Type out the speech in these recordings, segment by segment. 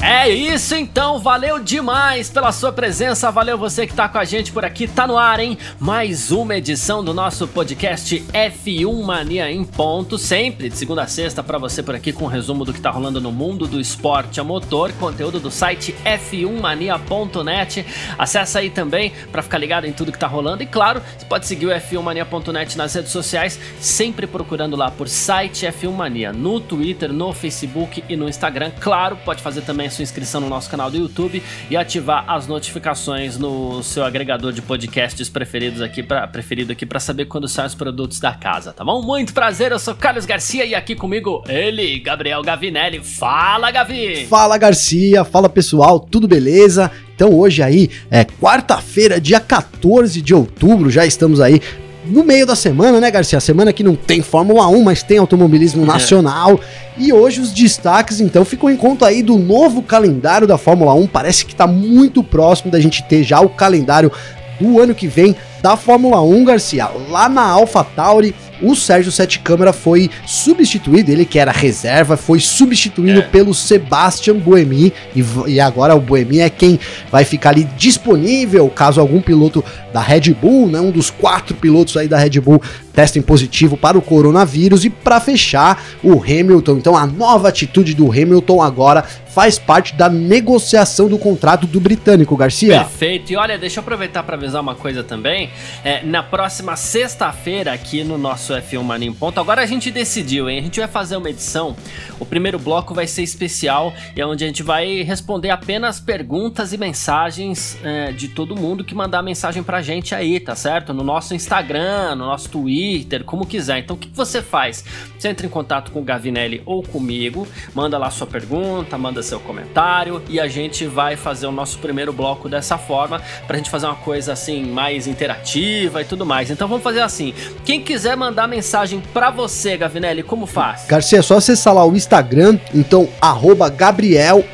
É isso então, valeu demais pela sua presença, valeu você que tá com a gente por aqui, tá no ar, hein? Mais uma edição do nosso podcast F1 Mania em ponto, sempre de segunda a sexta para você por aqui com um resumo do que tá rolando no mundo do esporte a motor, conteúdo do site f1mania.net. Acessa aí também para ficar ligado em tudo que tá rolando e claro, você pode seguir o f1mania.net nas redes sociais, sempre procurando lá por site F1 Mania, no Twitter, no Facebook e no Instagram. Claro, pode fazer também sua inscrição no nosso canal do YouTube e ativar as notificações no seu agregador de podcasts preferidos aqui para preferido aqui para saber quando saem os produtos da casa, tá bom? Muito prazer, eu sou Carlos Garcia e aqui comigo ele, Gabriel Gavinelli. Fala, Gavi! Fala, Garcia. Fala, pessoal. Tudo beleza? Então hoje aí é quarta-feira, dia 14 de outubro, já estamos aí no meio da semana, né, Garcia? Semana que não tem Fórmula 1, mas tem automobilismo nacional. E hoje os destaques, então, ficam em conta aí do novo calendário da Fórmula 1. Parece que está muito próximo da gente ter já o calendário do ano que vem da Fórmula 1, Garcia. Lá na AlphaTauri, o Sérgio Sete Câmara foi substituído, ele que era reserva, foi substituído é. pelo Sebastian Buemi e, e, agora o Buemi é quem vai ficar ali disponível caso algum piloto da Red Bull, né, um dos quatro pilotos aí da Red Bull testem positivo para o coronavírus e para fechar o Hamilton. Então a nova atitude do Hamilton agora faz parte da negociação do contrato do britânico, Garcia. Perfeito. E olha, deixa eu aproveitar para avisar uma coisa também. É, na próxima sexta-feira aqui no nosso F1 Mania em Ponto, agora a gente decidiu, hein? A gente vai fazer uma edição. O primeiro bloco vai ser especial e é onde a gente vai responder apenas perguntas e mensagens é, de todo mundo que mandar mensagem pra gente aí, tá certo? No nosso Instagram, no nosso Twitter, como quiser. Então o que você faz? Você entra em contato com o Gavinelli ou comigo, manda lá sua pergunta, manda seu comentário e a gente vai fazer o nosso primeiro bloco dessa forma pra gente fazer uma coisa assim mais interativa e tudo mais. Então vamos fazer assim. Quem quiser mandar mensagem para você, Gavinelli, como faz? Garcia, é só acessar lá o Instagram, então arroba Gabriel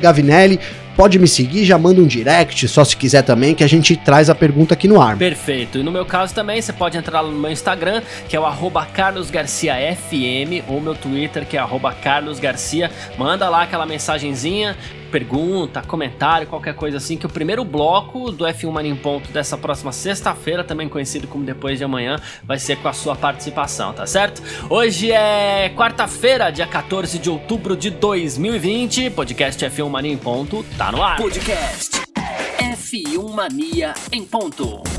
Gavinelli pode me seguir, já manda um direct, só se quiser também, que a gente traz a pergunta aqui no ar. Perfeito. E no meu caso também, você pode entrar no meu Instagram, que é o carlosgarciafm, ou meu Twitter, que é carlosgarcia. Manda lá aquela mensagenzinha, pergunta, comentário, qualquer coisa assim, que o primeiro bloco do F1 Mania em Ponto dessa próxima sexta-feira, também conhecido como depois de amanhã, vai ser com a sua participação, tá certo? Hoje é quarta-feira, dia 14 de outubro de 2020, podcast F1 Mania em Ponto tá no ar. Podcast F1 Mania em Ponto.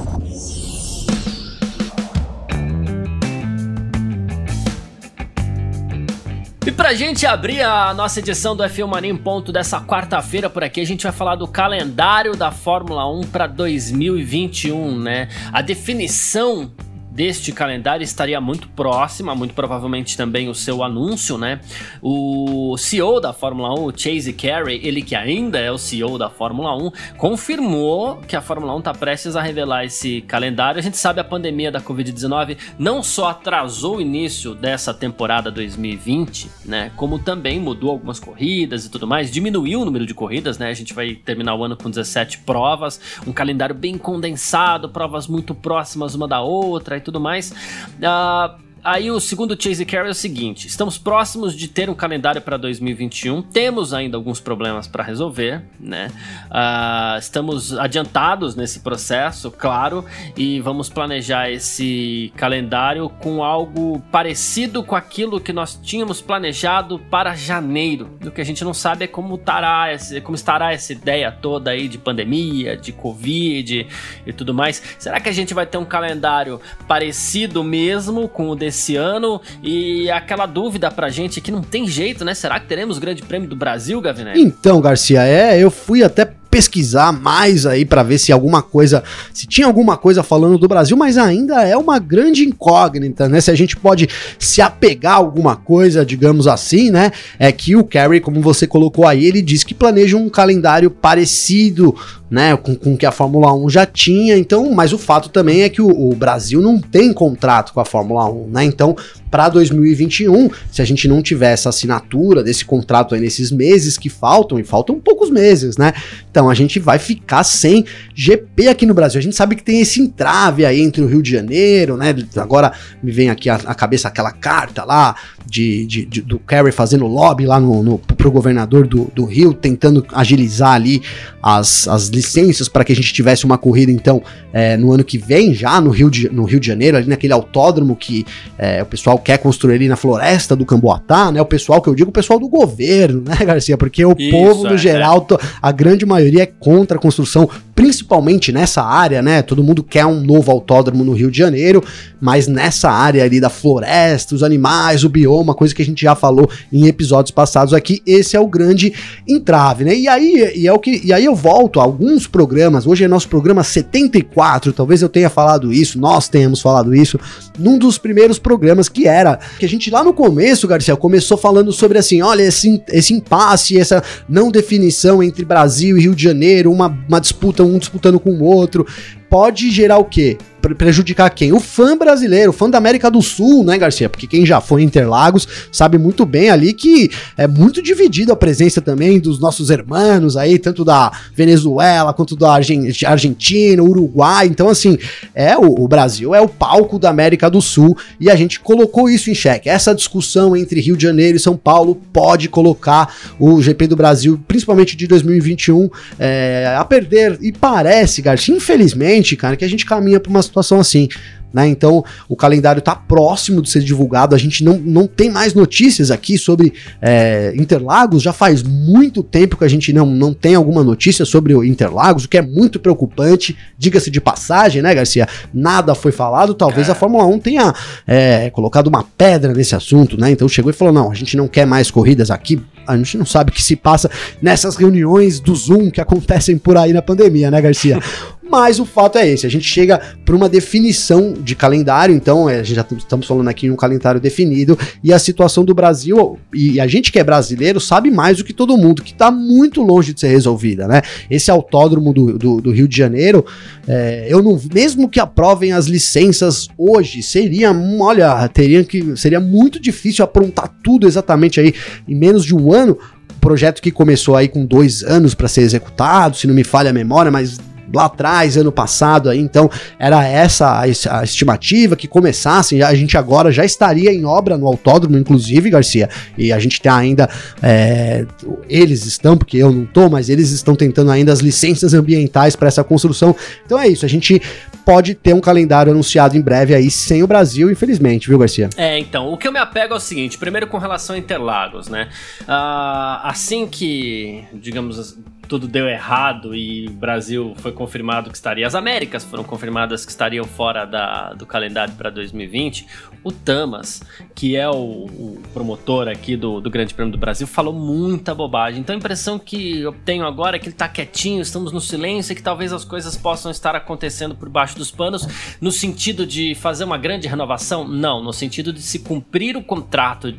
E pra gente abrir a nossa edição do F1 Mania em ponto dessa quarta-feira por aqui, a gente vai falar do calendário da Fórmula 1 para 2021, né? A definição deste calendário estaria muito próxima, muito provavelmente também o seu anúncio, né? O CEO da Fórmula 1, o Chase Carey, ele que ainda é o CEO da Fórmula 1, confirmou que a Fórmula 1 está prestes a revelar esse calendário. A gente sabe a pandemia da Covid-19 não só atrasou o início dessa temporada 2020, né? Como também mudou algumas corridas e tudo mais, diminuiu o número de corridas, né? A gente vai terminar o ano com 17 provas, um calendário bem condensado, provas muito próximas uma da outra tudo mais. Uh, Aí o segundo Chase Carey é o seguinte: estamos próximos de ter um calendário para 2021, temos ainda alguns problemas para resolver, né? Uh, estamos adiantados nesse processo, claro, e vamos planejar esse calendário com algo parecido com aquilo que nós tínhamos planejado para janeiro. O que a gente não sabe é como estará, esse, como estará essa ideia toda aí de pandemia, de Covid e tudo mais. Será que a gente vai ter um calendário parecido mesmo com o desse esse ano. E aquela dúvida pra gente que não tem jeito, né? Será que teremos o Grande Prêmio do Brasil, Gavinelli? Então, Garcia, é, eu fui até pesquisar mais aí para ver se alguma coisa, se tinha alguma coisa falando do Brasil, mas ainda é uma grande incógnita, né? Se a gente pode se apegar a alguma coisa, digamos assim, né? É que o Kerry, como você colocou aí, ele diz que planeja um calendário parecido né, com, com que a Fórmula 1 já tinha, então, mas o fato também é que o, o Brasil não tem contrato com a Fórmula 1, né? Então, para 2021, se a gente não tiver essa assinatura desse contrato aí nesses meses que faltam, e faltam poucos meses, né? Então a gente vai ficar sem GP aqui no Brasil. A gente sabe que tem esse entrave aí entre o Rio de Janeiro, né? Agora me vem aqui a, a cabeça aquela carta lá de, de, de, do Kerry fazendo lobby lá no, no, pro governador do, do Rio, tentando agilizar ali as, as licenças para que a gente tivesse uma corrida, então, é, no ano que vem, já no Rio de, no Rio de Janeiro, ali naquele autódromo que é, o pessoal quer construir ali na floresta do Camboatá, né? O pessoal que eu digo, o pessoal do governo, né, Garcia? Porque o Isso, povo, no é, geral, é. a grande maioria é contra a construção, principalmente nessa área, né? Todo mundo quer um novo autódromo no Rio de Janeiro, mas nessa área ali da floresta, os animais, o bioma, coisa que a gente já falou em episódios passados aqui, esse é o grande entrave, né? E aí, e é o que, e aí eu volto a alguns programas, hoje é nosso programa 74, talvez eu tenha falado isso, nós tenhamos falado isso, num dos primeiros programas que era que a gente lá no começo, Garcia, começou falando sobre assim, olha, esse, esse impasse, essa não definição entre Brasil e Rio de Janeiro, uma, uma disputa, um disputando com o outro, pode gerar o quê? Prejudicar quem? O fã brasileiro, o fã da América do Sul, né, Garcia? Porque quem já foi em Interlagos sabe muito bem ali que é muito dividida a presença também dos nossos irmãos aí, tanto da Venezuela quanto da Argentina, Uruguai. Então, assim, é o, o Brasil é o palco da América do Sul e a gente colocou isso em xeque. Essa discussão entre Rio de Janeiro e São Paulo pode colocar o GP do Brasil, principalmente de 2021, é, a perder. E parece, Garcia, infelizmente, cara, que a gente caminha para uma situação assim. Né? Então o calendário está próximo de ser divulgado. A gente não, não tem mais notícias aqui sobre é, Interlagos. Já faz muito tempo que a gente não, não tem alguma notícia sobre o Interlagos, o que é muito preocupante. Diga-se de passagem, né, Garcia? Nada foi falado. Talvez a Fórmula 1 tenha é, colocado uma pedra nesse assunto, né? Então chegou e falou: não, a gente não quer mais corridas aqui. A gente não sabe o que se passa nessas reuniões do Zoom que acontecem por aí na pandemia, né, Garcia? Mas o fato é esse, a gente chega para uma definição de calendário, então é, a gente já estamos falando aqui em um calendário definido, e a situação do Brasil, e a gente que é brasileiro sabe mais do que todo mundo, que está muito longe de ser resolvida, né? Esse autódromo do, do, do Rio de Janeiro, é, eu não, mesmo que aprovem as licenças hoje, seria, olha, teria que, seria muito difícil aprontar tudo exatamente aí em menos de um ano, projeto que começou aí com dois anos para ser executado, se não me falha a memória, mas lá atrás, ano passado, aí, então era essa a, estimativa que começassem, a gente agora já estaria em obra no autódromo, inclusive, Garcia, e a gente tem ainda, é, eles estão, porque eu não tô, mas eles estão tentando ainda as licenças ambientais para essa construção, então é isso, a gente pode ter um calendário anunciado em breve aí sem o Brasil, infelizmente, viu, Garcia? É, então, o que eu me apego é o seguinte, primeiro com relação a Interlagos, né, uh, assim que, digamos, tudo deu errado e o Brasil foi confirmado que estaria, as Américas foram confirmadas que estariam fora da, do calendário para 2020, o Tamas, que é o, o promotor aqui do, do, Grande Prêmio do Brasil, falou muita bobagem. Então a impressão que eu tenho agora é que ele está quietinho, estamos no silêncio e que talvez as coisas possam estar acontecendo por baixo dos panos, no sentido de fazer uma grande renovação? Não, no sentido de se cumprir o contrato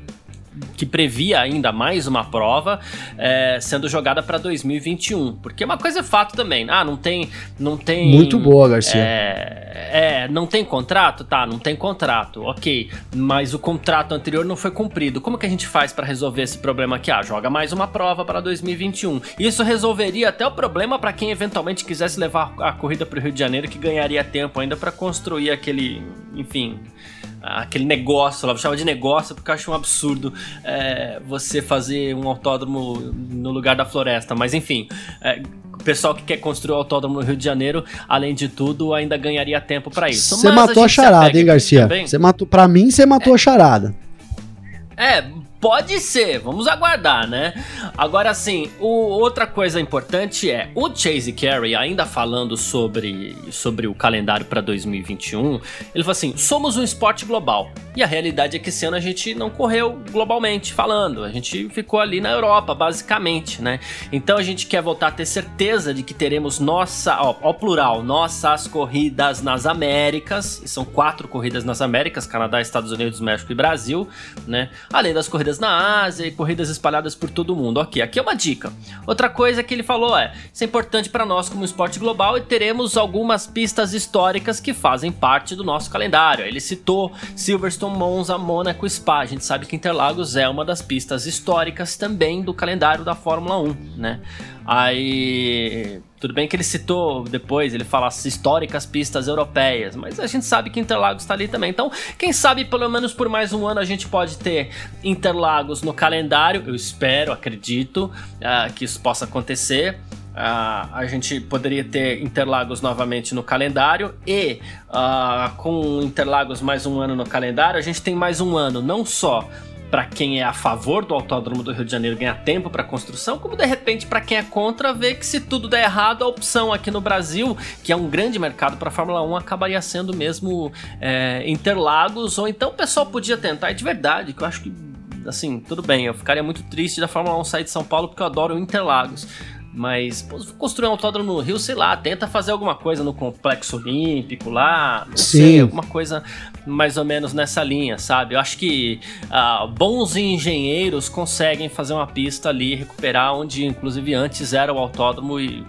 que previa ainda mais uma prova é, sendo jogada para 2021. Porque uma coisa é fato também. Ah, não tem. Não tem Muito boa, Garcia. É, é, não tem contrato? Tá, não tem contrato. Ok. Mas o contrato anterior não foi cumprido. Como que a gente faz para resolver esse problema aqui? Ah, joga mais uma prova para 2021. Isso resolveria até o problema para quem eventualmente quisesse levar a corrida para o Rio de Janeiro, que ganharia tempo ainda para construir aquele. Enfim aquele negócio lá, vou chamar de negócio porque eu acho um absurdo é, você fazer um autódromo no lugar da floresta, mas enfim. É, o pessoal que quer construir o autódromo no Rio de Janeiro, além de tudo, ainda ganharia tempo para isso. Você matou a, a charada, hein, Garcia? Você matou, para mim, você matou é. a charada. É, Pode ser, vamos aguardar, né? Agora sim, outra coisa importante é o Chase Carey, ainda falando sobre, sobre o calendário para 2021, ele falou assim: somos um esporte global. E a realidade é que esse ano a gente não correu globalmente falando, a gente ficou ali na Europa, basicamente, né? Então a gente quer voltar a ter certeza de que teremos nossa, ó, plural, nossas corridas nas Américas, e são quatro corridas nas Américas, Canadá, Estados Unidos, México e Brasil, né? Além das corridas na Ásia e corridas espalhadas por todo o mundo. Ok, aqui é uma dica. Outra coisa que ele falou é, isso é importante para nós como esporte global e teremos algumas pistas históricas que fazem parte do nosso calendário. Ele citou Silverstone Monza, Mônaco, Spa. A gente sabe que Interlagos é uma das pistas históricas também do calendário da Fórmula 1, né? Aí, tudo bem que ele citou depois, ele fala as históricas pistas europeias, mas a gente sabe que Interlagos está ali também. Então, quem sabe pelo menos por mais um ano a gente pode ter Interlagos no calendário. Eu espero, acredito uh, que isso possa acontecer. Uh, a gente poderia ter Interlagos novamente no calendário e uh, com Interlagos mais um ano no calendário, a gente tem mais um ano não só para quem é a favor do Autódromo do Rio de Janeiro ganhar tempo para construção, como de repente para quem é contra ver que se tudo der errado, a opção aqui no Brasil, que é um grande mercado para Fórmula 1, acabaria sendo mesmo é, Interlagos, ou então o pessoal podia tentar, e de verdade, que eu acho que assim, tudo bem, eu ficaria muito triste da Fórmula 1 sair de São Paulo porque eu adoro Interlagos. Mas pô, construir um autódromo no Rio, sei lá, tenta fazer alguma coisa no complexo olímpico lá, não Sim. sei, alguma coisa mais ou menos nessa linha, sabe? Eu acho que uh, bons engenheiros conseguem fazer uma pista ali, recuperar onde inclusive antes era o autódromo e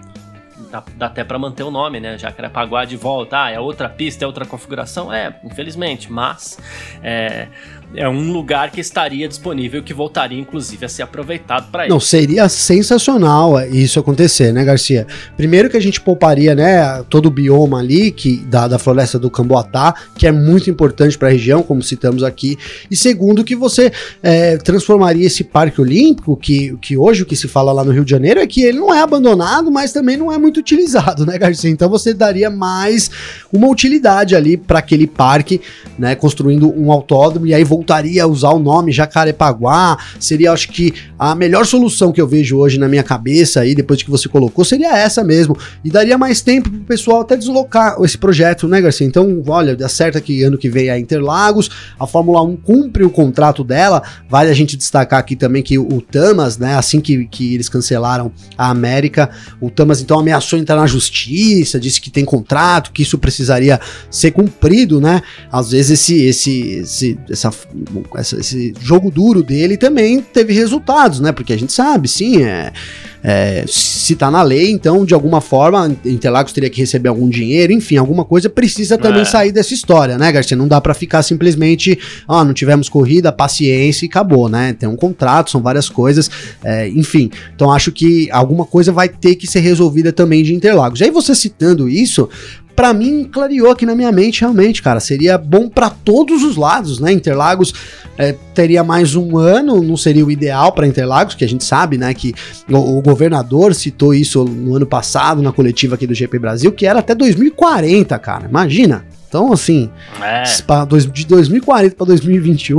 dá, dá até para manter o nome, né? Jacarepaguá de volta, ah, é outra pista, é outra configuração, é, infelizmente, mas é, é um lugar que estaria disponível que voltaria inclusive a ser aproveitado para isso. Não, seria sensacional isso acontecer, né, Garcia? Primeiro que a gente pouparia, né, todo o bioma ali que da, da floresta do Camboatá, que é muito importante para a região, como citamos aqui. E segundo que você é, transformaria esse parque olímpico, que, que hoje o que se fala lá no Rio de Janeiro é que ele não é abandonado, mas também não é muito utilizado, né, Garcia? Então você daria mais uma utilidade ali para aquele parque, né, construindo um autódromo e aí voltaria a usar o nome Jacarepaguá, seria acho que a melhor solução que eu vejo hoje na minha cabeça aí, depois que você colocou, seria essa mesmo, e daria mais tempo pro pessoal até deslocar esse projeto, né, Garcia? Então, olha, dá certo que ano que vem é Interlagos, a Fórmula 1 cumpre o contrato dela, vale a gente destacar aqui também que o Tamas, né, assim que, que eles cancelaram a América, o Tamas então ameaçou entrar na justiça, disse que tem contrato, que isso precisaria ser cumprido, né? Às vezes esse, esse, esse essa, esse jogo duro dele também teve resultados, né? Porque a gente sabe, sim, é, é, se tá na lei, então de alguma forma Interlagos teria que receber algum dinheiro, enfim, alguma coisa precisa também é. sair dessa história, né, Garcia? Não dá para ficar simplesmente, ah, não tivemos corrida, paciência e acabou, né? Tem um contrato, são várias coisas, é, enfim. Então acho que alguma coisa vai ter que ser resolvida também de Interlagos. E aí você citando isso, para mim clareou aqui na minha mente realmente, cara, seria bom para todos os lados, né? Interlagos é, teria mais um ano, não seria o ideal para Interlagos, que a gente sabe, né, que o, o, governador citou isso no ano passado na coletiva aqui do GP Brasil, que era até 2040, cara. Imagina. Então, assim, é. de 2040 para 2021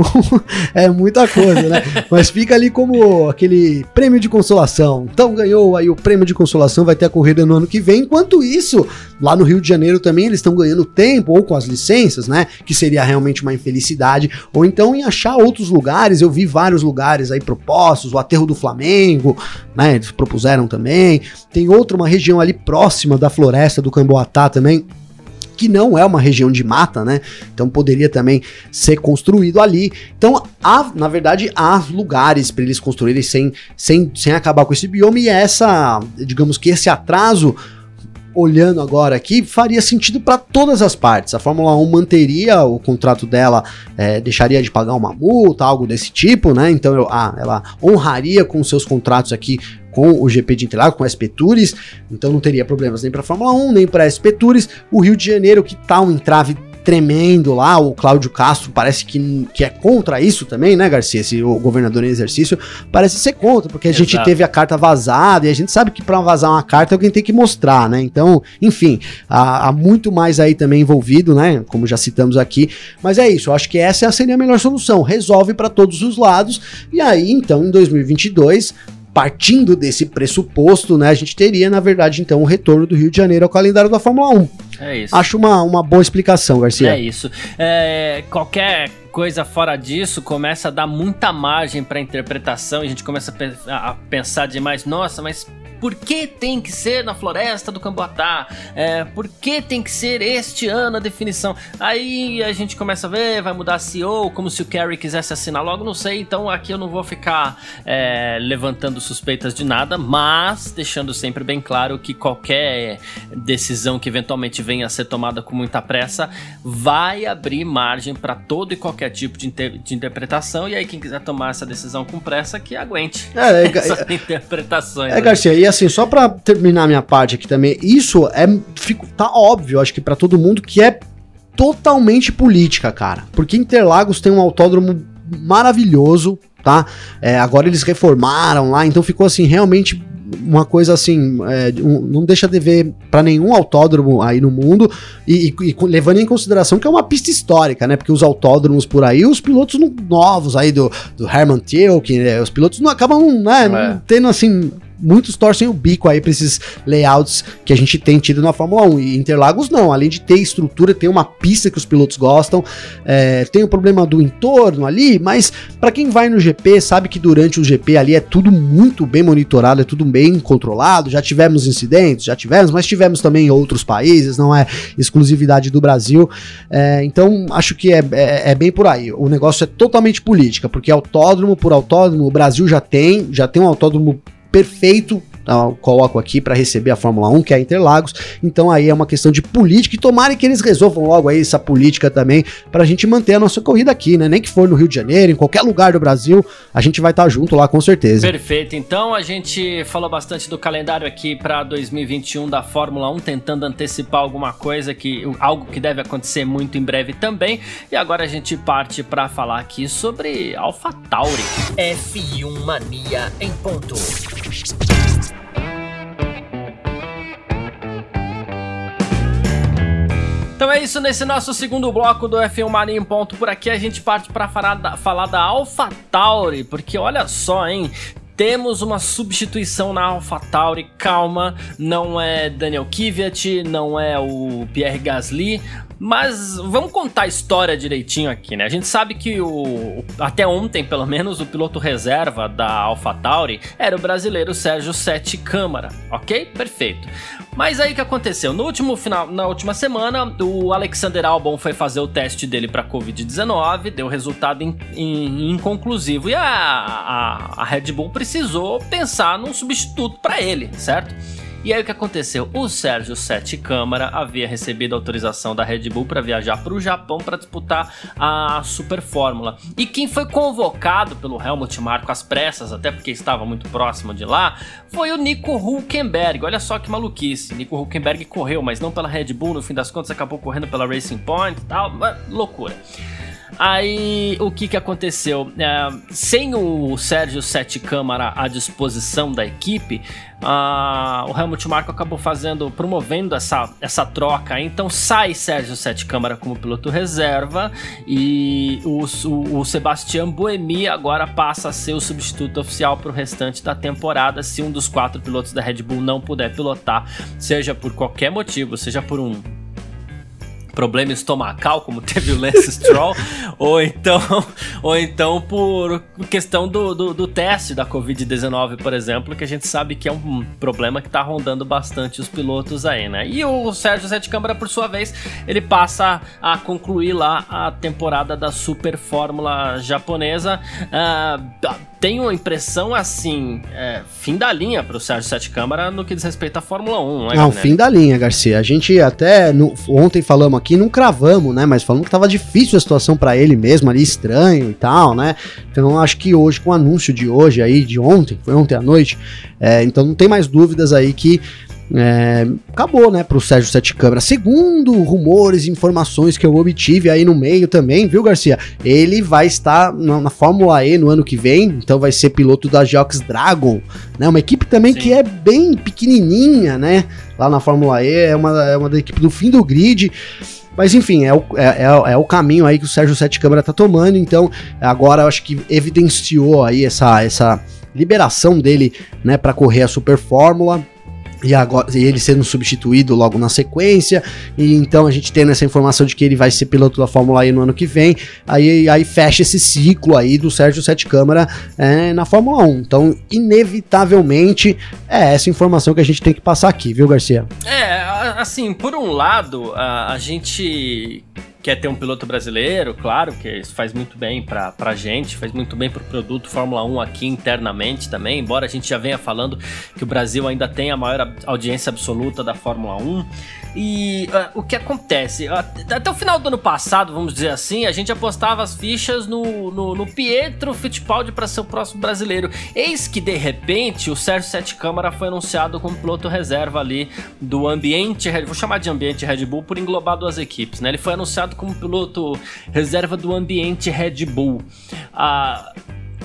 é muita coisa, né? Mas fica ali como aquele prêmio de consolação. Então, ganhou aí o prêmio de consolação, vai ter a corrida no ano que vem. Enquanto isso, lá no Rio de Janeiro também eles estão ganhando tempo, ou com as licenças, né? Que seria realmente uma infelicidade. Ou então em achar outros lugares. Eu vi vários lugares aí propostos, o aterro do Flamengo, né? Eles propuseram também. Tem outra, uma região ali próxima da floresta do Camboatá também que não é uma região de mata, né? Então poderia também ser construído ali. Então, há, na verdade, há lugares para eles construírem sem, sem, sem acabar com esse bioma e essa, digamos que esse atraso olhando agora aqui, faria sentido para todas as partes. A Fórmula 1 manteria o contrato dela, é, deixaria de pagar uma multa, algo desse tipo, né? Então eu, ah, ela honraria com seus contratos aqui com o GP de Interlagos, com a SP Tours, então não teria problemas nem para a Fórmula 1, nem para a SP Tours. O Rio de Janeiro, que tá um entrave tremendo lá, o Cláudio Castro parece que, que é contra isso também, né, Garcia? Esse o governador em exercício parece ser contra, porque a Exato. gente teve a carta vazada e a gente sabe que para vazar uma carta alguém tem que mostrar, né? Então, enfim, há, há, muito mais aí também envolvido, né? Como já citamos aqui, mas é isso, eu acho que essa seria a melhor solução, resolve para todos os lados e aí então em 2022 partindo desse pressuposto, né, a gente teria, na verdade, então, o retorno do Rio de Janeiro ao calendário da Fórmula 1. É isso. Acho uma, uma boa explicação, Garcia. É isso. É, qualquer coisa fora disso começa a dar muita margem para interpretação e a gente começa a, pensar demais, nossa, mas por que tem que ser na floresta do Camboatá? É, por que tem que ser este ano a definição? Aí a gente começa a ver, vai mudar CEO, como se o Kerry quisesse assinar logo, não sei. Então aqui eu não vou ficar é, levantando suspeitas de nada, mas deixando sempre bem claro que qualquer decisão que eventualmente venha a ser tomada com muita pressa vai abrir margem para todo e qualquer tipo de, inter de, interpretação. E aí quem quiser tomar essa decisão com pressa, que aguente é, é, essas é, interpretações. É, Garcia, e assim, só para terminar minha parte aqui também, isso é fico, tá óbvio, acho que para todo mundo que é totalmente política, cara. Porque Interlagos tem um autódromo maravilhoso, tá? É, agora eles reformaram lá, então ficou assim realmente uma coisa assim, é, um, não deixa de ver para nenhum autódromo aí no mundo e, e, e, levando em consideração que é uma pista histórica, né? Porque os autódromos por aí, os pilotos novos aí do, do Herman Tilke, né? os pilotos não acabam, né, é. não tendo assim muitos torcem o bico aí pra esses layouts que a gente tem tido na Fórmula 1. E Interlagos não, além de ter estrutura, tem uma pista que os pilotos gostam, é, tem o problema do entorno ali, mas para quem vai no GP sabe que durante o GP ali é tudo muito bem monitorado, é tudo bem controlado. Já tivemos incidentes, já tivemos, mas tivemos também em outros países, não é exclusividade do Brasil. É, então acho que é, é, é bem por aí. O negócio é totalmente política, porque autódromo por autódromo, o Brasil já tem, já tem um autódromo perfeito então, coloco aqui para receber a Fórmula 1, que é a Interlagos. Então aí é uma questão de política e tomara que eles resolvam logo aí essa política também para a gente manter a nossa corrida aqui, né? Nem que for no Rio de Janeiro, em qualquer lugar do Brasil, a gente vai estar tá junto lá com certeza. Perfeito. Então a gente falou bastante do calendário aqui para 2021 da Fórmula 1, tentando antecipar alguma coisa que algo que deve acontecer muito em breve também. E agora a gente parte para falar aqui sobre AlphaTauri. F1 Mania em ponto. Então é isso, nesse nosso segundo bloco do F1 Mania em Ponto, por aqui a gente parte para falar da, falar da AlphaTauri, porque olha só, hein, temos uma substituição na AlphaTauri, calma, não é Daniel Kvyat, não é o Pierre Gasly, mas vamos contar a história direitinho aqui, né? A gente sabe que o até ontem, pelo menos, o piloto reserva da AlphaTauri era o brasileiro Sérgio Sete Câmara, ok? Perfeito. Mas aí o que aconteceu? No último final, na última semana, o Alexander Albon foi fazer o teste dele para Covid-19, deu resultado in, in, inconclusivo e a, a, a Red Bull precisou pensar num substituto para ele, certo? E aí o que aconteceu? O Sérgio Sete Câmara havia recebido autorização da Red Bull para viajar para o Japão para disputar a Super Fórmula. E quem foi convocado pelo Helmut Marko às pressas, até porque estava muito próximo de lá, foi o Nico Hulkenberg. Olha só que maluquice. Nico Hulkenberg correu, mas não pela Red Bull, no fim das contas acabou correndo pela Racing Point tal. Loucura. Aí o que que aconteceu? É, sem o Sérgio Sete Câmara à disposição da equipe, o Helmut Marko acabou fazendo, promovendo essa, essa troca. Então sai Sérgio Sete Câmara como piloto reserva e o, o, o Sebastian agora passa a ser o substituto oficial para o restante da temporada se um dos quatro pilotos da Red Bull não puder pilotar, seja por qualquer motivo, seja por um problema estomacal, como teve o Lance Stroll, ou então ou então por questão do, do, do teste da Covid-19, por exemplo, que a gente sabe que é um problema que está rondando bastante os pilotos aí, né? E o Sérgio Sete Câmara, por sua vez, ele passa a concluir lá a temporada da Super Fórmula japonesa. Uh, tenho a impressão assim, é, fim da linha para o Sérgio Sete Câmara no que diz respeito à Fórmula 1, né? Não, fim da linha, Garcia. A gente até no, ontem falamos aqui, não cravamos, né? Mas falamos que tava difícil a situação para ele mesmo ali, estranho e tal, né? Então acho que hoje, com o anúncio de hoje aí, de ontem, foi ontem à noite, é, então não tem mais dúvidas aí que é, acabou, né, pro Sérgio Sete Câmara. Segundo rumores e informações que eu obtive aí no meio também, viu, Garcia? Ele vai estar na, na, Fórmula E no ano que vem, então vai ser piloto da Jox Dragon, né? Uma equipe também Sim. que é bem pequenininha, né? Lá na Fórmula E, é uma, é uma da equipe do fim do grid. Mas enfim, é o, é, é, é, o caminho aí que o Sérgio Sete Câmara tá tomando, então agora eu acho que evidenciou aí essa, essa liberação dele, né, para correr a Super Fórmula e agora e ele sendo substituído logo na sequência, e então a gente tendo essa informação de que ele vai ser piloto da Fórmula E no ano que vem, aí, aí fecha esse ciclo aí do Sérgio Sete Câmara é, na Fórmula 1. Então, inevitavelmente, é essa informação que a gente tem que passar aqui, viu, Garcia? É, assim, por um lado, a, a gente quer ter um piloto brasileiro, claro, que isso faz muito bem pra, pra gente, faz muito bem pro produto Fórmula 1 aqui internamente também, embora a gente já venha falando que o Brasil ainda tem a maior audiência absoluta da Fórmula 1. E uh, o que acontece? Até o final do ano passado, vamos dizer assim, a gente apostava as fichas no, no, no Pietro Fittipaldi para ser o próximo brasileiro. Eis que de repente o Sérgio Sete Câmara foi anunciado como piloto reserva ali do ambiente, vou chamar de ambiente Red Bull por englobar duas equipes, né? Ele foi anunciado como piloto reserva do ambiente Red Bull. Ah,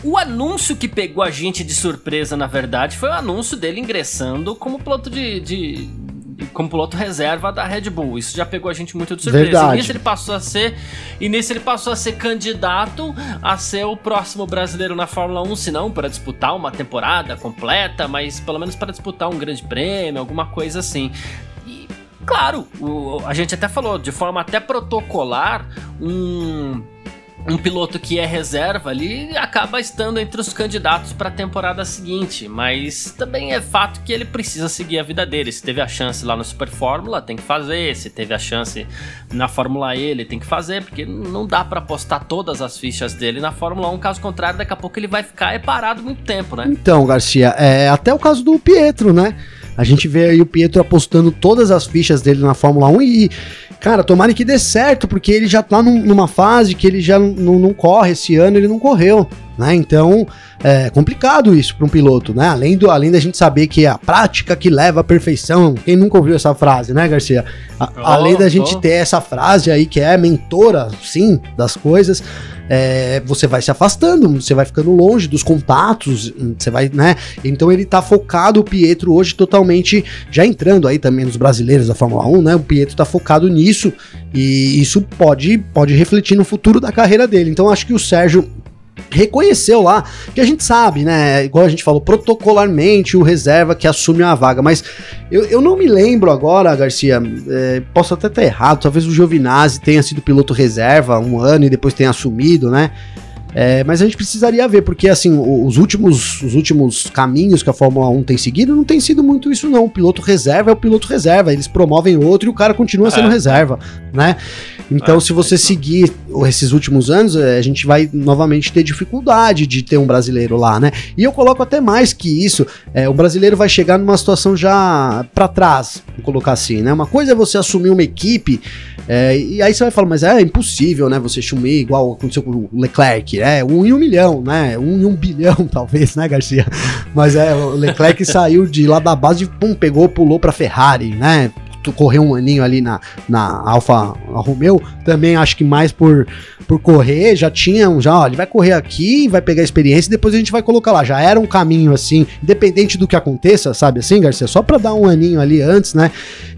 o anúncio que pegou a gente de surpresa, na verdade, foi o anúncio dele ingressando como piloto de, de como piloto reserva da Red Bull. Isso já pegou a gente muito de surpresa. Verdade. E nisso ele passou a ser e nisso ele passou a ser candidato a ser o próximo brasileiro na Fórmula 1, se não para disputar uma temporada completa, mas pelo menos para disputar um grande prêmio, alguma coisa assim. Claro, o, a gente até falou, de forma até protocolar, um, um piloto que é reserva ali acaba estando entre os candidatos para a temporada seguinte, mas também é fato que ele precisa seguir a vida dele. Se teve a chance lá no Super Fórmula, tem que fazer. Se teve a chance na Fórmula E, ele tem que fazer, porque não dá para apostar todas as fichas dele na Fórmula 1, caso contrário, daqui a pouco ele vai ficar parado muito tempo, né? Então, Garcia, é até o caso do Pietro, né? A gente vê aí o Pietro apostando todas as fichas dele na Fórmula 1 e, cara, tomara que dê certo, porque ele já tá num, numa fase que ele já não, não corre esse ano, ele não correu. Né? Então é complicado isso para um piloto, né? Além, do, além da gente saber que é a prática que leva à perfeição. Quem nunca ouviu essa frase, né, Garcia? A, oh, além da gente oh. ter essa frase aí que é mentora, sim, das coisas, é, você vai se afastando, você vai ficando longe dos contatos, você vai, né? Então ele tá focado, o Pietro hoje totalmente, já entrando aí também nos brasileiros da Fórmula 1, né? O Pietro tá focado nisso e isso pode, pode refletir no futuro da carreira dele. Então acho que o Sérgio reconheceu lá, que a gente sabe, né? Igual a gente falou, protocolarmente o reserva que assume a vaga, mas eu, eu não me lembro agora, Garcia, é, posso até estar errado, talvez o Giovinazzi tenha sido piloto reserva um ano e depois tenha assumido, né? É, mas a gente precisaria ver, porque assim, os últimos, os últimos caminhos que a Fórmula 1 tem seguido não tem sido muito isso, não. O piloto reserva é o piloto reserva, eles promovem outro e o cara continua sendo é. reserva, né? Então, é, se você é seguir esses últimos anos, é, a gente vai novamente ter dificuldade de ter um brasileiro lá, né? E eu coloco até mais que isso, é, o brasileiro vai chegar numa situação já para trás, vou colocar assim, né? Uma coisa é você assumir uma equipe é, e aí você vai falar, mas é impossível, né? Você assumir igual aconteceu com o Leclerc, é um em um milhão, né? Um em um bilhão, talvez, né, Garcia? Mas é, o Leclerc saiu de lá da base, pum, pegou, pulou pra Ferrari, né? Correr um aninho ali na, na Alfa Romeo, também acho que mais por, por correr, já tinha, já, ó, ele vai correr aqui, vai pegar experiência e depois a gente vai colocar lá. Já era um caminho assim, independente do que aconteça, sabe assim, Garcia? Só para dar um aninho ali antes, né?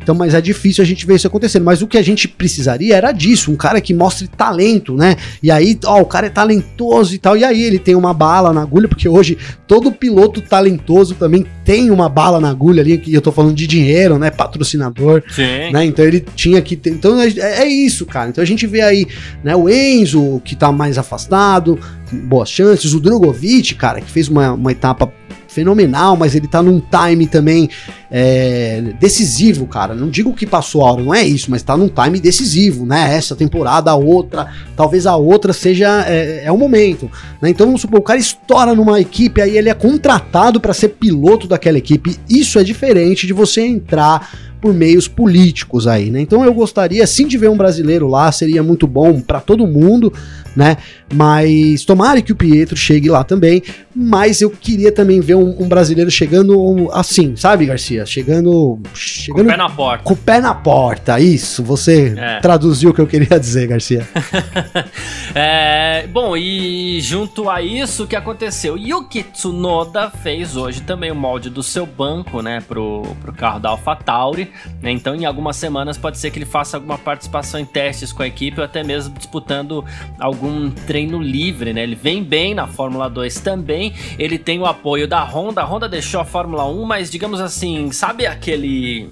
Então, mas é difícil a gente ver isso acontecendo. Mas o que a gente precisaria era disso, um cara que mostre talento, né? E aí, ó, o cara é talentoso e tal. E aí ele tem uma bala na agulha, porque hoje todo piloto talentoso também tem uma bala na agulha ali, que eu tô falando de dinheiro, né? Patrocinador. Sim. Né? Então ele tinha que ter. Então é, é isso, cara. Então a gente vê aí, né, o Enzo, que tá mais afastado, boas chances, o Drogovic, cara, que fez uma, uma etapa fenomenal, mas ele tá num time também é, decisivo, cara. Não digo que passou a hora, não é isso, mas tá num time decisivo, né? Essa temporada, a outra, talvez a outra seja é, é o momento. Né? Então vamos supor, o cara estoura numa equipe, aí ele é contratado para ser piloto daquela equipe. Isso é diferente de você entrar por meios políticos aí, né? Então eu gostaria sim de ver um brasileiro lá, seria muito bom para todo mundo, né? Mas tomara que o Pietro chegue lá também. Mas eu queria também ver um, um brasileiro chegando assim, sabe, Garcia? Chegando, chegando. Com o pé na porta. Com o pé na porta, isso. Você é. traduziu o que eu queria dizer, Garcia. é, bom, e junto a isso, o que aconteceu? Yuki Tsunoda fez hoje também o molde do seu banco, né, pro, pro carro da AlphaTauri. Né? Então, em algumas semanas, pode ser que ele faça alguma participação em testes com a equipe ou até mesmo disputando algum algum treino livre, né? Ele vem bem na Fórmula 2 também. Ele tem o apoio da Honda. A Honda deixou a Fórmula 1, mas digamos assim, sabe aquele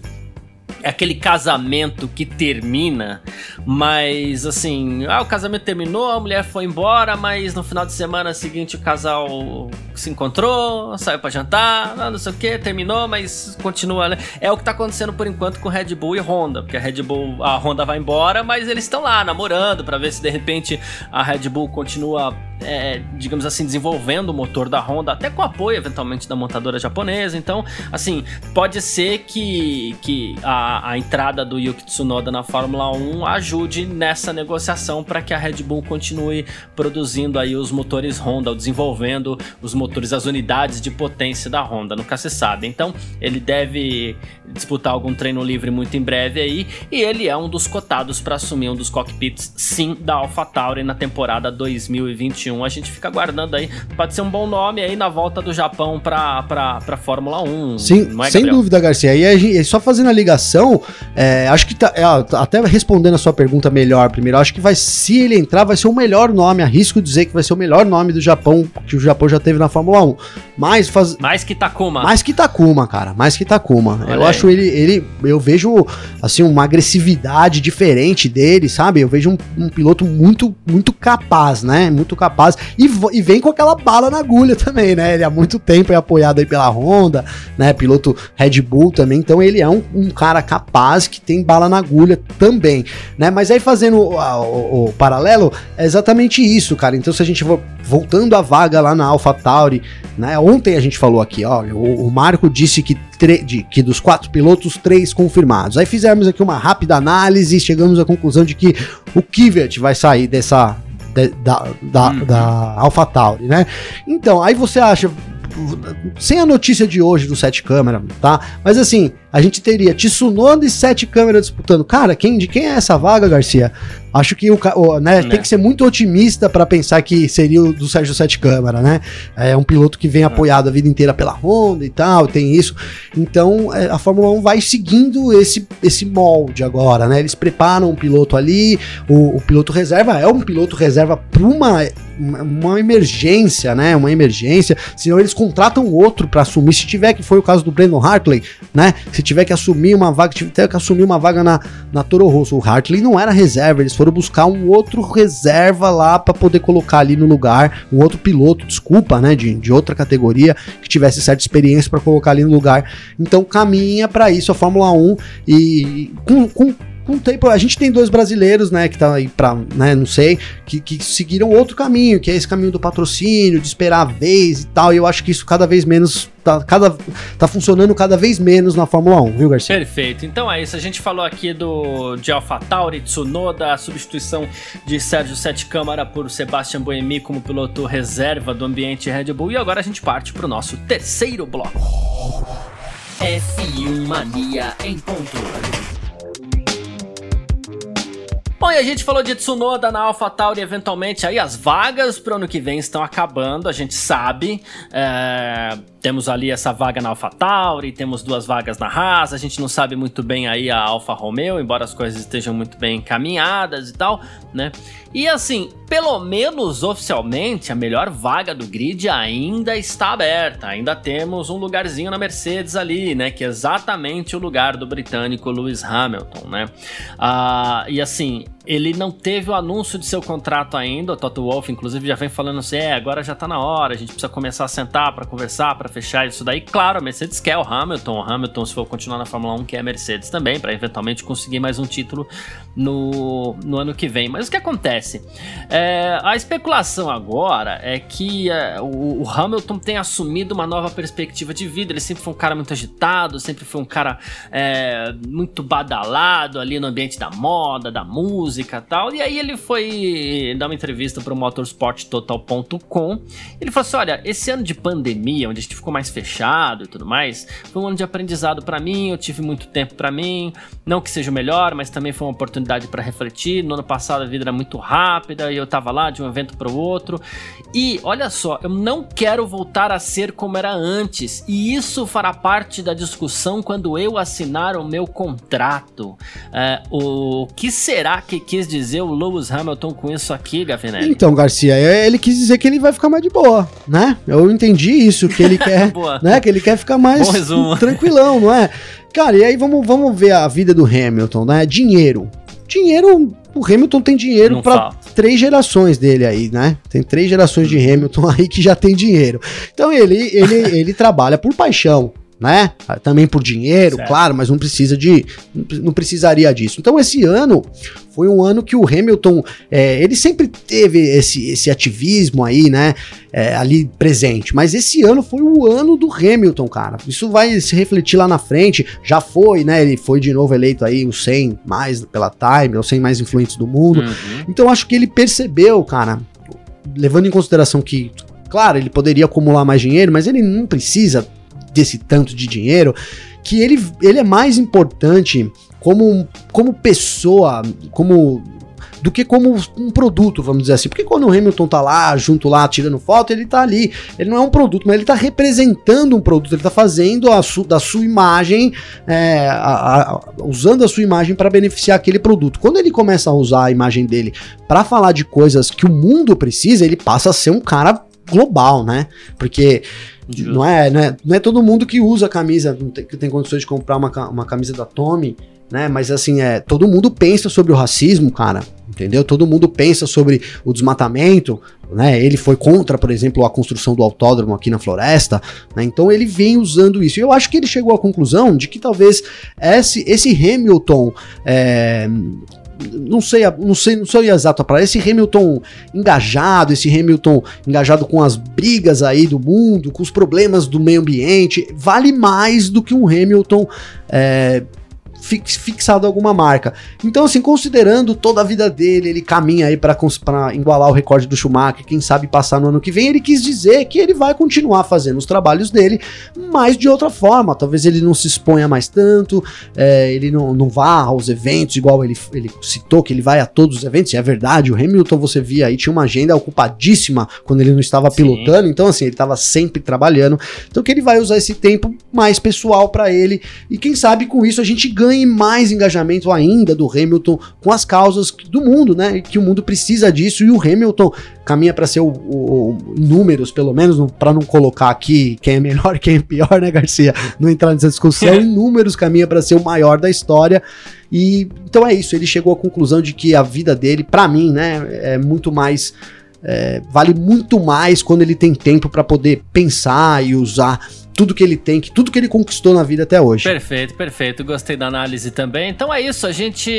é aquele casamento que termina, mas assim, ah, o casamento terminou, a mulher foi embora, mas no final de semana seguinte o casal se encontrou, saiu para jantar, não sei o que, terminou, mas continua. Né? É o que tá acontecendo por enquanto com Red Bull e Honda, porque a Red Bull, a Honda vai embora, mas eles estão lá namorando para ver se de repente a Red Bull continua é, digamos assim, desenvolvendo o motor da Honda, até com apoio eventualmente da montadora japonesa. Então, assim, pode ser que, que a, a entrada do Yuki Tsunoda na Fórmula 1 ajude nessa negociação para que a Red Bull continue produzindo aí os motores Honda, ou desenvolvendo os motores, as unidades de potência da Honda, nunca se sabe. Então, ele deve disputar algum treino livre muito em breve aí, e ele é um dos cotados para assumir um dos cockpits, sim, da AlphaTauri na temporada 2021 a gente fica aguardando aí. Pode ser um bom nome aí na volta do Japão pra, pra, pra Fórmula 1. Sim, é, sem dúvida, Garcia. E aí, só fazendo a ligação, é, acho que tá, é, até respondendo a sua pergunta melhor primeiro, acho que vai, se ele entrar, vai ser o melhor nome. Arrisco dizer que vai ser o melhor nome do Japão que o Japão já teve na Fórmula 1. Mais faz... Mais que Takuma. Mais que Takuma, cara. Mais que Takuma. Olha eu aí. acho ele, ele. Eu vejo, assim, uma agressividade diferente dele, sabe? Eu vejo um, um piloto muito, muito capaz, né? Muito capaz capaz. E, e, vem com aquela bala na agulha também, né? Ele há muito tempo é apoiado aí pela Honda, né? Piloto Red Bull também. Então ele é um, um cara capaz que tem bala na agulha também, né? Mas aí fazendo o, o, o paralelo, é exatamente isso, cara. Então se a gente for voltando a vaga lá na AlphaTauri, né? Ontem a gente falou aqui, ó, o, o Marco disse que, de, que dos quatro pilotos, três confirmados. Aí fizemos aqui uma rápida análise e chegamos à conclusão de que o Kvyat vai sair dessa da, da, uhum. da AlphaTauri, né? Então, aí você acha, sem a notícia de hoje do sete câmera, tá? Mas assim, a gente teria Tsunoda e sete câmeras disputando. Cara, quem, de quem é essa vaga, Garcia? Acho que o, o né, é. tem que ser muito otimista para pensar que seria o do Sérgio Sete Câmara, né? É um piloto que vem é. apoiado a vida inteira pela Honda e tal, tem isso. Então é, a Fórmula 1 vai seguindo esse, esse molde agora, né? Eles preparam um piloto ali, o, o piloto reserva é um piloto reserva para uma uma emergência, né? Uma emergência. Senão eles contratam outro para assumir. Se tiver, que foi o caso do Brandon Hartley, né? Se tiver que assumir uma vaga, tiver que assumir uma vaga na, na Toro Rosso. O Hartley não era reserva, eles foram buscar um outro reserva lá para poder colocar ali no lugar, um outro piloto, desculpa, né, de, de outra categoria que tivesse certa experiência para colocar ali no lugar. Então caminha para isso a Fórmula 1 e com, com com tempo, a gente tem dois brasileiros, né, que tá aí pra, né, não sei, que, que seguiram outro caminho, que é esse caminho do patrocínio, de esperar a vez e tal, e eu acho que isso cada vez menos tá, cada, tá funcionando cada vez menos na Fórmula 1, viu, Garcia? Perfeito. Então é isso. A gente falou aqui do de AlphaTauri, Tsunoda, a substituição de Sérgio Sete Câmara por Sebastian Buemi como piloto reserva do ambiente Red Bull. E agora a gente parte para o nosso terceiro bloco. F1 Mania em ponto. Bom, e a gente falou de Tsunoda na AlphaTauri eventualmente aí as vagas para o ano que vem estão acabando, a gente sabe. É, temos ali essa vaga na AlphaTauri, temos duas vagas na Haas, a gente não sabe muito bem aí a Alfa Romeo, embora as coisas estejam muito bem encaminhadas e tal, né? E assim, pelo menos oficialmente, a melhor vaga do grid ainda está aberta. Ainda temos um lugarzinho na Mercedes ali, né? Que é exatamente o lugar do britânico Lewis Hamilton, né? Ah, e assim, ele não teve o anúncio de seu contrato ainda. O Toto Wolff, inclusive, já vem falando assim: é, agora já tá na hora, a gente precisa começar a sentar para conversar, para fechar isso daí. Claro, a Mercedes quer o Hamilton. O Hamilton, se for continuar na Fórmula 1, quer a Mercedes também, para eventualmente conseguir mais um título no, no ano que vem. Mas o que acontece? É, a especulação agora é que é, o, o, Hamilton tem assumido uma nova perspectiva de vida. Ele sempre foi um cara muito agitado, sempre foi um cara é, muito badalado ali no ambiente da moda, da música música e tal. E aí ele foi dar uma entrevista para o motorsporttotal.com. Ele falou assim: olha, esse ano de pandemia, onde a gente ficou mais fechado e tudo mais, foi um ano de aprendizado para mim. Eu tive muito tempo para mim. Não que seja o melhor, mas também foi uma oportunidade para refletir. No ano passado a vida era muito rápida e eu tava lá de um evento para o outro. E olha só, eu não quero voltar a ser como era antes. E isso fará parte da discussão quando eu assinar o meu contrato. É, o que será que quis dizer o Lewis Hamilton com isso aqui, Gavinelli? Então, Garcia, é, ele quis dizer que ele vai ficar mais de boa, né? Eu entendi isso, que ele quer, né? Que ele quer ficar mais tranquilão, não é? Cara, e aí vamos, vamos ver a vida do Hamilton, né? Dinheiro. Dinheiro, o Hamilton tem dinheiro para três gerações dele aí, né? Tem três gerações de Hamilton aí que já tem dinheiro. Então ele, ele, ele trabalha por paixão né? Também por dinheiro, certo. claro, mas não precisa de. não precisaria disso. Então, esse ano foi um ano que o Hamilton. É, ele sempre teve esse, esse ativismo aí, né? É, ali presente. Mas esse ano foi o ano do Hamilton, cara. Isso vai se refletir lá na frente. Já foi, né? Ele foi de novo eleito aí o 100 mais pela Time, o 100 mais influentes do mundo. Uhum. Então, acho que ele percebeu, cara, levando em consideração que. Claro, ele poderia acumular mais dinheiro, mas ele não precisa desse tanto de dinheiro, que ele, ele é mais importante como, como pessoa, como do que como um produto, vamos dizer assim. Porque quando o Hamilton tá lá, junto lá, tirando foto, ele tá ali. Ele não é um produto, mas ele tá representando um produto, ele tá fazendo a su, da sua imagem, é, a, a, usando a sua imagem para beneficiar aquele produto. Quando ele começa a usar a imagem dele para falar de coisas que o mundo precisa, ele passa a ser um cara global, né? Porque não é, não é, não é todo mundo que usa a camisa, que tem condições de comprar uma, uma camisa da Tommy, né? Mas assim, é, todo mundo pensa sobre o racismo, cara. Entendeu? Todo mundo pensa sobre o desmatamento, né? Ele foi contra, por exemplo, a construção do autódromo aqui na floresta, né? Então ele vem usando isso. E eu acho que ele chegou à conclusão de que talvez esse, esse Hamilton é, não sei, não sei, não sei exato para esse Hamilton engajado, esse Hamilton engajado com as brigas aí do mundo, com os problemas do meio ambiente, vale mais do que um Hamilton é, fixado alguma marca. Então, assim, considerando toda a vida dele, ele caminha aí para igualar o recorde do Schumacher, quem sabe passar no ano que vem, ele quis dizer que ele vai continuar fazendo os trabalhos dele, mas de outra forma. Talvez ele não se exponha mais tanto, é, ele não, não vá aos eventos, igual ele, ele citou que ele vai a todos os eventos, e é verdade, o Hamilton você via aí, tinha uma agenda ocupadíssima quando ele não estava Sim. pilotando, então assim, ele estava sempre trabalhando. Então que ele vai usar esse tempo mais pessoal para ele, e quem sabe com isso a gente ganhe mais engajamento ainda do Hamilton com as causas do mundo, né? Que o mundo precisa disso e o Hamilton caminha para ser o, o, o, números, pelo menos, para não colocar aqui quem é melhor, quem é pior, né, Garcia? Não entrar nessa discussão. em números caminha para ser o maior da história. E então é isso. Ele chegou à conclusão de que a vida dele, para mim, né, é muito mais é, vale muito mais quando ele tem tempo para poder pensar e usar tudo que ele tem, que tudo que ele conquistou na vida até hoje. Perfeito, perfeito. Gostei da análise também. Então é isso. A gente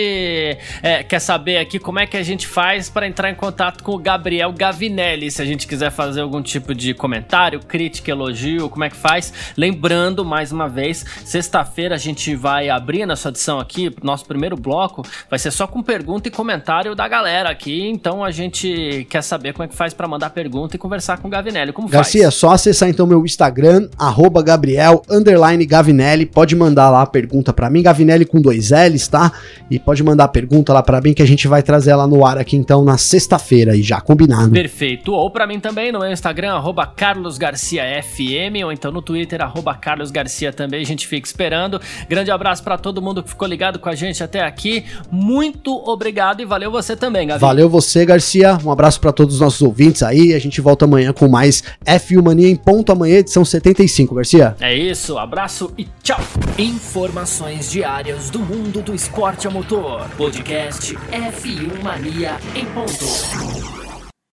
é, quer saber aqui como é que a gente faz para entrar em contato com o Gabriel Gavinelli. Se a gente quiser fazer algum tipo de comentário, crítica, elogio, como é que faz? Lembrando, mais uma vez, sexta-feira a gente vai abrir nessa edição aqui, nosso primeiro bloco, vai ser só com pergunta e comentário da galera aqui. Então a gente quer saber como é que faz para mandar pergunta e conversar com o Gavinelli. Como Garcia, faz? só acessar então meu Instagram, arroba arroba Gabriel, underline Gavinelli, pode mandar lá a pergunta para mim, Gavinelli com dois L's, tá? E pode mandar a pergunta lá para mim que a gente vai trazer ela no ar aqui então na sexta-feira e já combinado. Perfeito, ou para mim também no meu Instagram, arroba Carlos Garcia FM, ou então no Twitter, arroba Carlos Garcia também, a gente fica esperando. Grande abraço para todo mundo que ficou ligado com a gente até aqui, muito obrigado e valeu você também, Gavi. Valeu você, Garcia, um abraço para todos os nossos ouvintes aí, a gente volta amanhã com mais F1 Mania em ponto amanhã, edição 75. Garcia. É isso, abraço e tchau. Informações diárias do mundo do esporte a motor. Podcast F1 Mania em ponto.